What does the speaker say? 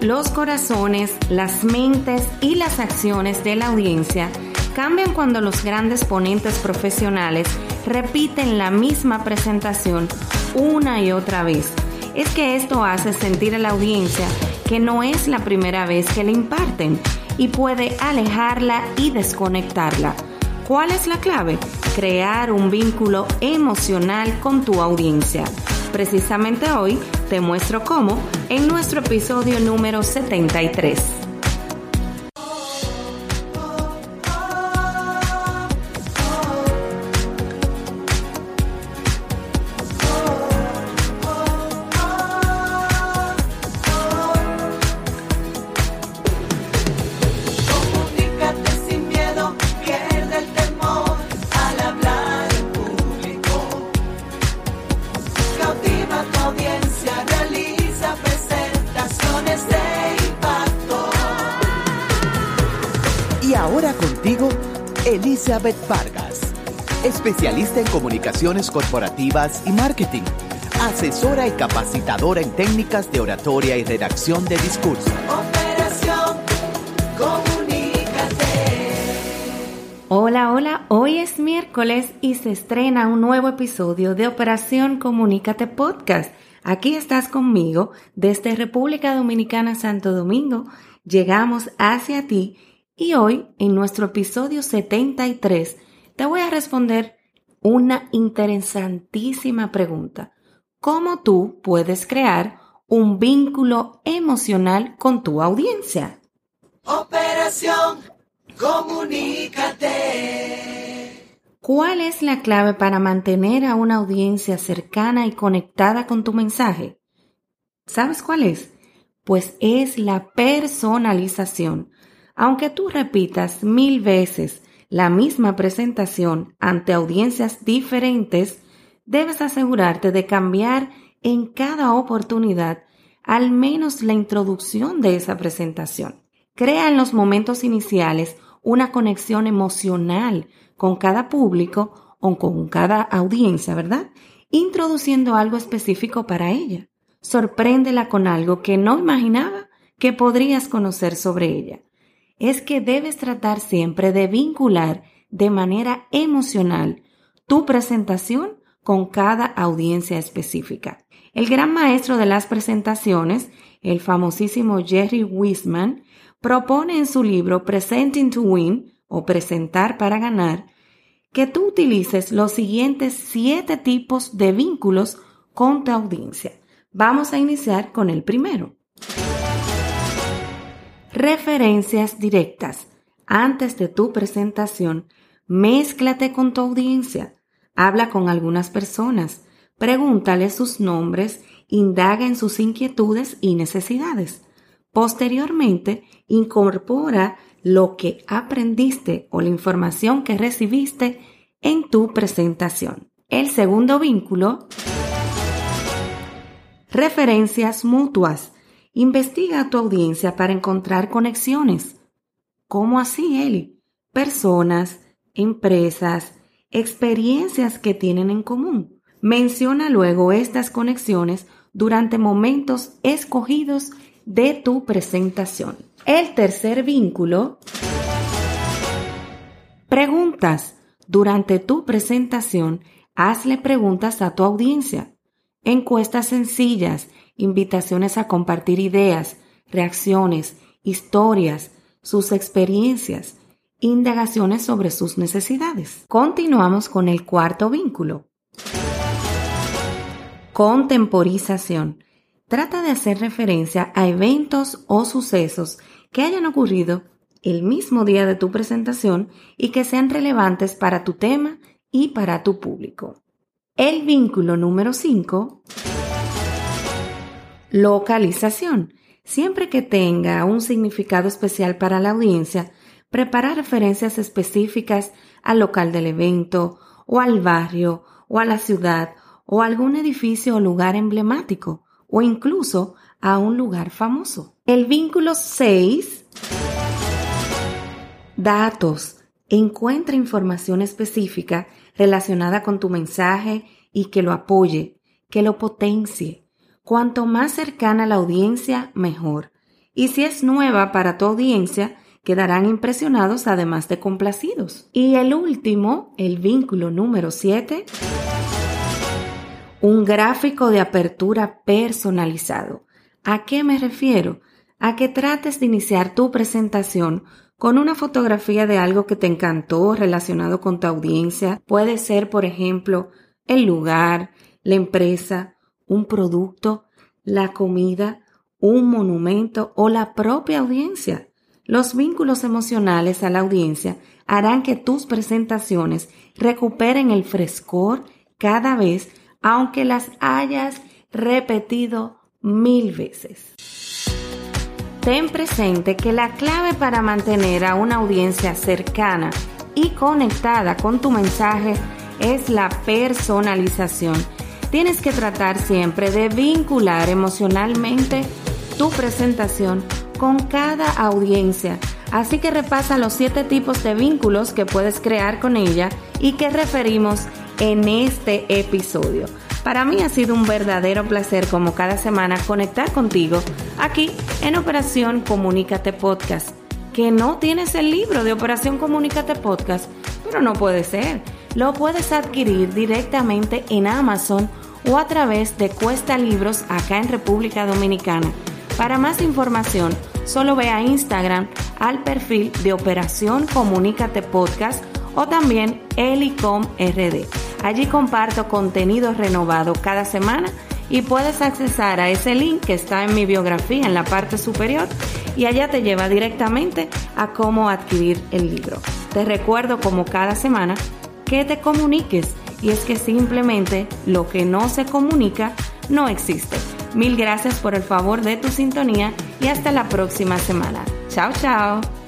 Los corazones, las mentes y las acciones de la audiencia cambian cuando los grandes ponentes profesionales repiten la misma presentación una y otra vez. Es que esto hace sentir a la audiencia que no es la primera vez que le imparten y puede alejarla y desconectarla. ¿Cuál es la clave? Crear un vínculo emocional con tu audiencia. Precisamente hoy te muestro cómo en nuestro episodio número 73. Elizabeth Vargas, especialista en comunicaciones corporativas y marketing, asesora y capacitadora en técnicas de oratoria y redacción de discurso. Operación Comunícate. Hola, hola, hoy es miércoles y se estrena un nuevo episodio de Operación Comunícate Podcast. Aquí estás conmigo desde República Dominicana Santo Domingo. Llegamos hacia ti y hoy, en nuestro episodio 73, te voy a responder una interesantísima pregunta. ¿Cómo tú puedes crear un vínculo emocional con tu audiencia? Operación Comunícate. ¿Cuál es la clave para mantener a una audiencia cercana y conectada con tu mensaje? ¿Sabes cuál es? Pues es la personalización aunque tú repitas mil veces la misma presentación ante audiencias diferentes, debes asegurarte de cambiar en cada oportunidad al menos la introducción de esa presentación. Crea en los momentos iniciales una conexión emocional con cada público o con cada audiencia, ¿verdad? Introduciendo algo específico para ella. Sorpréndela con algo que no imaginaba que podrías conocer sobre ella es que debes tratar siempre de vincular de manera emocional tu presentación con cada audiencia específica. El gran maestro de las presentaciones, el famosísimo Jerry Wiseman, propone en su libro Presenting to Win o Presentar para ganar que tú utilices los siguientes siete tipos de vínculos con tu audiencia. Vamos a iniciar con el primero. Referencias directas. Antes de tu presentación, mézclate con tu audiencia. Habla con algunas personas. Pregúntale sus nombres, indaga en sus inquietudes y necesidades. Posteriormente, incorpora lo que aprendiste o la información que recibiste en tu presentación. El segundo vínculo, referencias mutuas. Investiga a tu audiencia para encontrar conexiones. ¿Cómo así, Eli? Personas, empresas, experiencias que tienen en común. Menciona luego estas conexiones durante momentos escogidos de tu presentación. El tercer vínculo. Preguntas. Durante tu presentación, hazle preguntas a tu audiencia. Encuestas sencillas invitaciones a compartir ideas, reacciones, historias, sus experiencias, indagaciones sobre sus necesidades. Continuamos con el cuarto vínculo. Contemporización. Trata de hacer referencia a eventos o sucesos que hayan ocurrido el mismo día de tu presentación y que sean relevantes para tu tema y para tu público. El vínculo número 5 Localización. Siempre que tenga un significado especial para la audiencia, prepara referencias específicas al local del evento, o al barrio, o a la ciudad, o algún edificio o lugar emblemático, o incluso a un lugar famoso. El vínculo 6. Datos. Encuentra información específica relacionada con tu mensaje y que lo apoye, que lo potencie. Cuanto más cercana la audiencia, mejor. Y si es nueva para tu audiencia, quedarán impresionados además de complacidos. Y el último, el vínculo número 7, un gráfico de apertura personalizado. ¿A qué me refiero? A que trates de iniciar tu presentación con una fotografía de algo que te encantó relacionado con tu audiencia. Puede ser, por ejemplo, el lugar, la empresa, un producto, la comida, un monumento o la propia audiencia. Los vínculos emocionales a la audiencia harán que tus presentaciones recuperen el frescor cada vez, aunque las hayas repetido mil veces. Ten presente que la clave para mantener a una audiencia cercana y conectada con tu mensaje es la personalización. Tienes que tratar siempre de vincular emocionalmente tu presentación con cada audiencia. Así que repasa los siete tipos de vínculos que puedes crear con ella y que referimos en este episodio. Para mí ha sido un verdadero placer como cada semana conectar contigo aquí en Operación Comunícate Podcast. Que no tienes el libro de Operación Comunícate Podcast, pero no puede ser. Lo puedes adquirir directamente en Amazon o a través de Cuesta Libros acá en República Dominicana. Para más información, solo ve a Instagram al perfil de Operación Comunícate Podcast o también Elicom RD. Allí comparto contenido renovado cada semana y puedes accesar a ese link que está en mi biografía en la parte superior y allá te lleva directamente a cómo adquirir el libro. Te recuerdo como cada semana que te comuniques y es que simplemente lo que no se comunica no existe. Mil gracias por el favor de tu sintonía y hasta la próxima semana. Chao, chao.